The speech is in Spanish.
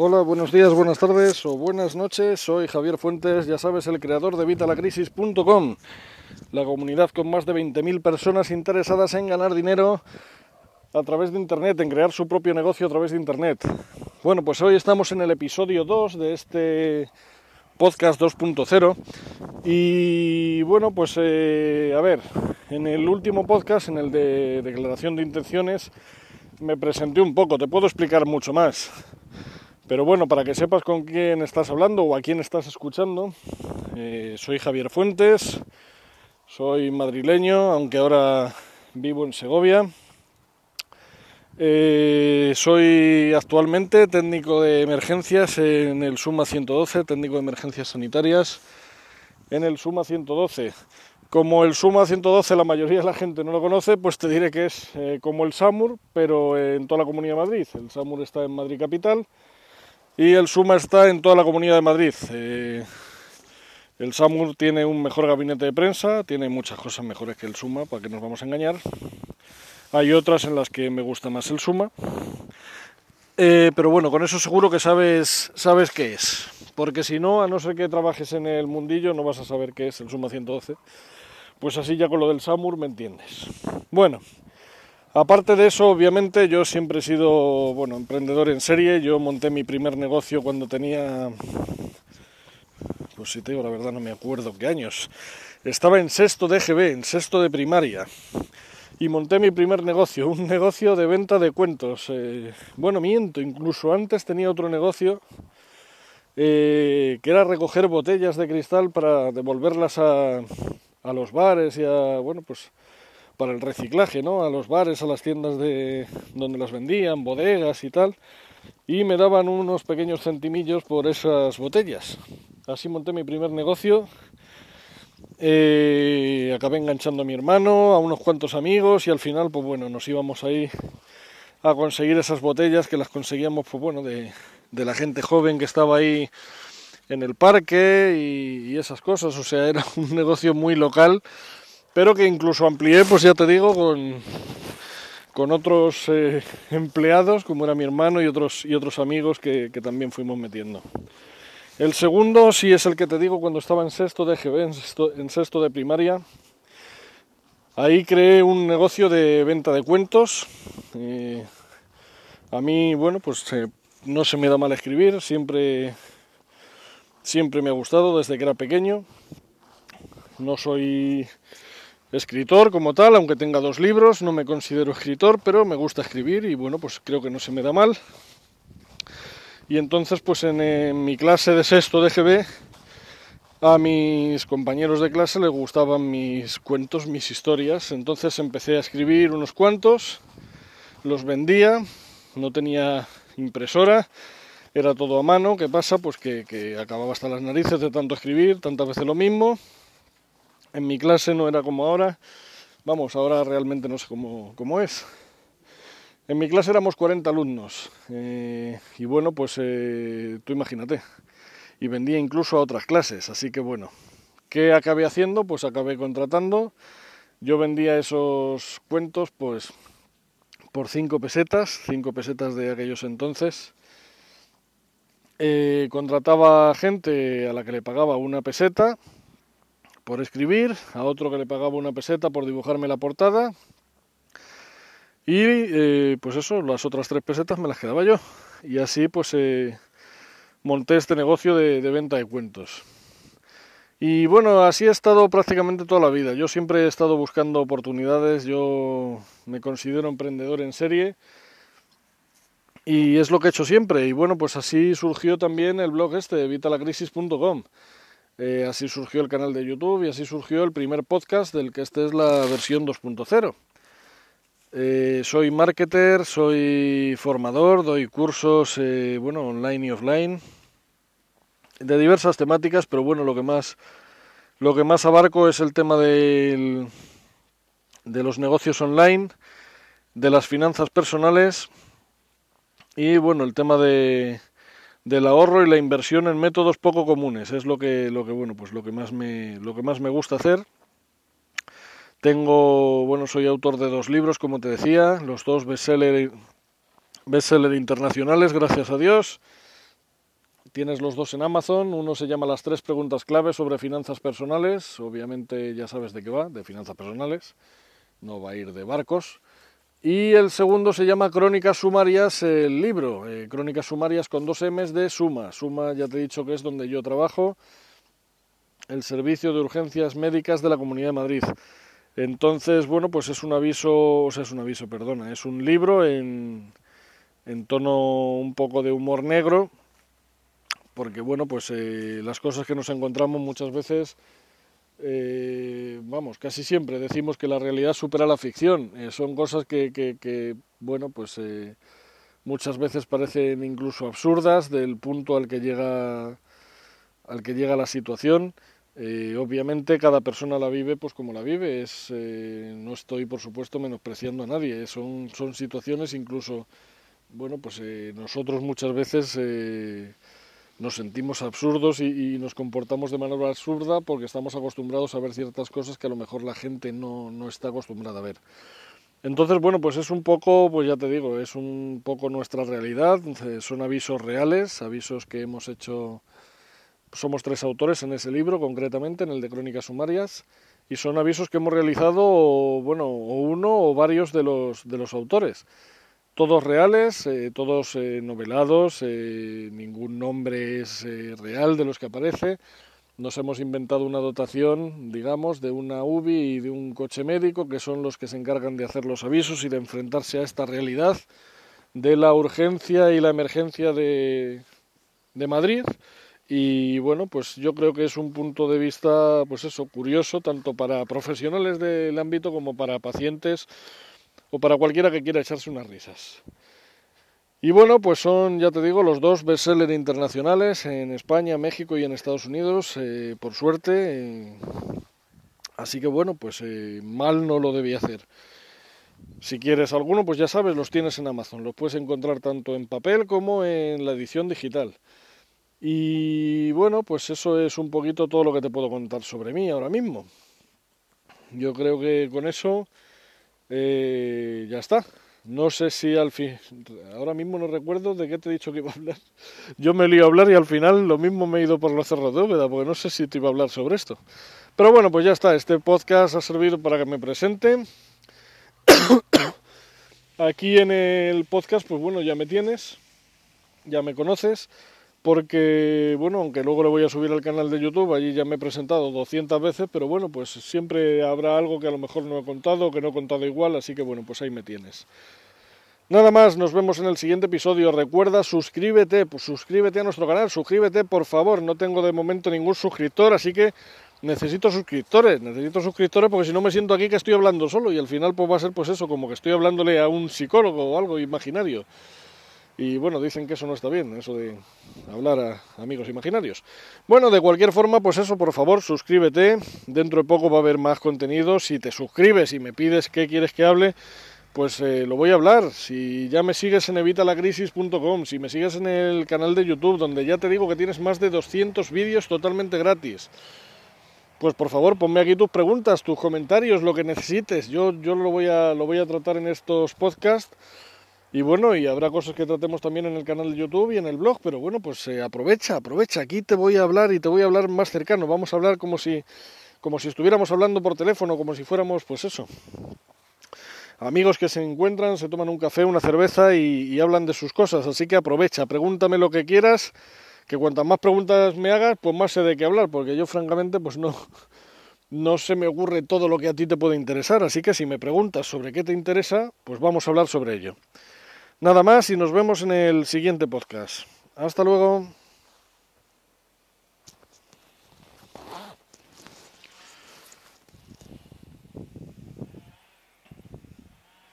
Hola, buenos días, buenas tardes o buenas noches. Soy Javier Fuentes, ya sabes, el creador de Vitalacrisis.com, la comunidad con más de 20.000 personas interesadas en ganar dinero a través de Internet, en crear su propio negocio a través de Internet. Bueno, pues hoy estamos en el episodio 2 de este podcast 2.0 y bueno, pues eh, a ver, en el último podcast, en el de declaración de intenciones, me presenté un poco, te puedo explicar mucho más. Pero bueno, para que sepas con quién estás hablando o a quién estás escuchando, eh, soy Javier Fuentes, soy madrileño, aunque ahora vivo en Segovia. Eh, soy actualmente técnico de emergencias en el SUMA 112, técnico de emergencias sanitarias en el SUMA 112. Como el SUMA 112 la mayoría de la gente no lo conoce, pues te diré que es eh, como el SAMUR, pero en toda la Comunidad de Madrid. El SAMUR está en Madrid Capital y el SUMA está en toda la Comunidad de Madrid. Eh, el SAMUR tiene un mejor gabinete de prensa, tiene muchas cosas mejores que el SUMA, para que nos vamos a engañar. Hay otras en las que me gusta más el SUMA. Eh, pero bueno, con eso seguro que sabes, sabes qué es. Porque si no, a no ser que trabajes en el mundillo, no vas a saber qué es el SUMA 112. Pues así ya con lo del SAMUR me entiendes. Bueno, Aparte de eso, obviamente, yo siempre he sido, bueno, emprendedor en serie. Yo monté mi primer negocio cuando tenía, pues si te la verdad, no me acuerdo qué años. Estaba en sexto de GB, en sexto de primaria. Y monté mi primer negocio, un negocio de venta de cuentos. Eh, bueno, miento, incluso antes tenía otro negocio eh, que era recoger botellas de cristal para devolverlas a, a los bares y a, bueno, pues para el reciclaje, ¿no? A los bares, a las tiendas de donde las vendían, bodegas y tal, y me daban unos pequeños centimillos por esas botellas. Así monté mi primer negocio. Eh, acabé enganchando a mi hermano, a unos cuantos amigos y al final, pues bueno, nos íbamos ahí a conseguir esas botellas que las conseguíamos, pues bueno, de, la gente joven que estaba ahí en el parque y esas cosas. O sea, era un negocio muy local pero que incluso amplié, pues ya te digo, con, con otros eh, empleados, como era mi hermano y otros, y otros amigos que, también fuimos metiendo. El segundo sí es el que te digo cuando estaba en sexto de GB, en sexto, en sexto de primaria. Ahí creé un negocio de venta de cuentos. Eh, a mí, bueno, pues eh, no se me da mal escribir, siempre, siempre me ha gustado desde que era pequeño. No soy escritor como tal, aunque tenga dos libros, no me considero escritor, pero me gusta escribir y bueno, pues creo que no se me da mal. Y entonces, pues en, mi clase de sexto de GB, a mis compañeros de clase les gustaban mis cuentos, mis historias, entonces empecé a escribir unos cuantos, los vendía, no tenía impresora, era todo a mano, ¿qué pasa? Pues que, que acababa hasta las narices de tanto escribir, tantas veces lo mismo, en mi clase no era como ahora. Vamos, ahora realmente no sé cómo, cómo es. En mi clase éramos 40 alumnos. Eh, y bueno, pues eh, tú imagínate. Y vendía incluso a otras clases. Así que bueno, ¿qué acabé haciendo? Pues acabé contratando. Yo vendía esos cuentos pues por 5 pesetas, 5 pesetas de aquellos entonces. Eh, contrataba gente a la que le pagaba una peseta por escribir, a otro que le pagaba una peseta por dibujarme la portada y eh, pues eso, las otras tres pesetas me las quedaba yo y así pues eh, monté este negocio de, de venta de cuentos. Y bueno, así he estado prácticamente toda la vida. Yo siempre he estado buscando oportunidades, yo me considero emprendedor en serie y es lo que he hecho siempre. Y bueno, pues así surgió también el blog este, evitalacrisis.com. Eh, así surgió el canal de YouTube y así surgió el primer podcast del que esta es la versión 2.0. Eh, soy marketer, soy formador, doy cursos, eh, bueno, online y offline, de diversas temáticas, pero bueno, lo que más, lo que más abarco es el tema del, de los negocios online, de las finanzas personales y bueno, el tema de, del ahorro y la inversión en métodos poco comunes es lo que lo que bueno pues lo que más me lo que más me gusta hacer tengo bueno soy autor de dos libros como te decía los dos bestseller bestseller internacionales gracias a Dios tienes los dos en Amazon. Uno se llama Las tres preguntas clave sobre finanzas personales. Obviamente ya sabes de qué va, de finanzas personales. No va a ir de barcos. Y el segundo se llama Crónicas Sumarias, el libro. Eh, Crónicas Sumarias con dos M's de Suma. Suma ya te he dicho que es donde yo trabajo. El Servicio de Urgencias Médicas de la Comunidad de Madrid. Entonces, bueno, pues es un aviso, o sea, es un aviso, perdona, es un libro en, en tono un poco de humor negro, porque bueno, pues eh, las cosas que nos encontramos muchas veces, eh, vamos, casi siempre decimos que la realidad supera la ficción, eh, son cosas que, bueno, pues muchas veces parecen incluso absurdas del punto al que llega al que llega la situación. Eh, obviamente cada persona la vive pues como la vive, eh, no estoy por supuesto menospreciando a nadie, son, son situaciones incluso, bueno pues eh, nosotros muchas veces nos sentimos absurdos y, nos comportamos de manera absurda porque estamos acostumbrados a ver ciertas cosas que a lo mejor la gente no, no está acostumbrada a ver. Entonces, bueno, pues es un poco, pues ya te digo, es un poco nuestra realidad, son avisos reales, avisos que hemos hecho somos tres autores en ese libro, concretamente en el de Crónicas Sumarias, y son avisos que hemos realizado, bueno, o uno o varios de los, de los autores. Todos reales, eh, todos eh, novelados, eh, ningún nombre es real de los que aparece. Nos hemos inventado una dotación, digamos, de una UBI y de un coche médico, que son los que se encargan de hacer los avisos y de enfrentarse a esta realidad de la urgencia y la emergencia de, de Madrid y bueno, pues yo creo que es un punto de vista, pues eso, curioso, tanto para profesionales del ámbito como para pacientes o para cualquiera que quiera echarse unas risas. Y bueno, pues son, ya te digo, los dos bestsellers internacionales en España, México y en Estados Unidos, eh, por suerte. Eh, así que bueno, pues eh, mal no lo debía hacer. Si quieres alguno, pues ya sabes, los tienes en Amazon. Los puedes encontrar tanto en papel como en la edición digital. Y bueno, pues eso es un poquito todo lo que te puedo contar sobre mí ahora mismo. Yo creo que con eso eh, ya está. No sé si al fin, ahora mismo no recuerdo de qué te he dicho que iba a hablar. Yo me lío a hablar y al final lo mismo me he ido por los cerros de Úbeda, porque no sé si te iba a hablar sobre esto. Pero bueno, pues ya está. Este podcast ha servido para que me presente. Aquí en el podcast, pues bueno, ya me tienes, ya me conoces porque, bueno, aunque luego le voy a subir al canal de YouTube, allí ya me he presentado 200 veces, pero bueno, pues siempre habrá algo que a lo mejor no he contado, que no he contado igual, así que bueno, pues ahí me tienes. Nada más, nos vemos en el siguiente episodio. Recuerda, suscríbete, pues suscríbete a nuestro canal, suscríbete por favor, no tengo de momento ningún suscriptor, así que necesito suscriptores, necesito suscriptores porque si no me siento aquí que estoy hablando solo y al final pues va a ser pues eso, como que estoy hablándole a un psicólogo o algo imaginario. Y bueno, dicen que eso no está bien, eso de hablar a amigos imaginarios. Bueno, de cualquier forma, pues eso, por favor, suscríbete. Dentro de poco va a haber más contenido. Si te suscribes y me pides qué quieres que hable, pues eh, lo voy a hablar. Si ya me sigues en evitalacrisis.com, si me sigues en el canal de YouTube, donde ya te digo que tienes más de 200 vídeos totalmente gratis. Pues por favor, ponme aquí tus preguntas, tus comentarios, lo que necesites. Yo, yo lo, voy a, lo voy a tratar en estos podcasts y bueno, y habrá cosas que tratemos también en el canal de YouTube y en el blog, pero bueno, pues eh, aprovecha, aprovecha. Aquí te voy a hablar y te voy a hablar más cercano. Vamos a hablar como si, como si estuviéramos hablando por teléfono, como si fuéramos, pues eso. Amigos que se encuentran, se toman un café, una cerveza y, hablan de sus cosas. Así que aprovecha, pregúntame lo que quieras, que cuantas más preguntas me hagas, pues más sé de qué hablar, porque yo francamente, pues no, no se me ocurre todo lo que a ti te puede interesar. Así que si me preguntas sobre qué te interesa, pues vamos a hablar sobre ello. Nada más y nos vemos en el siguiente podcast. Hasta luego.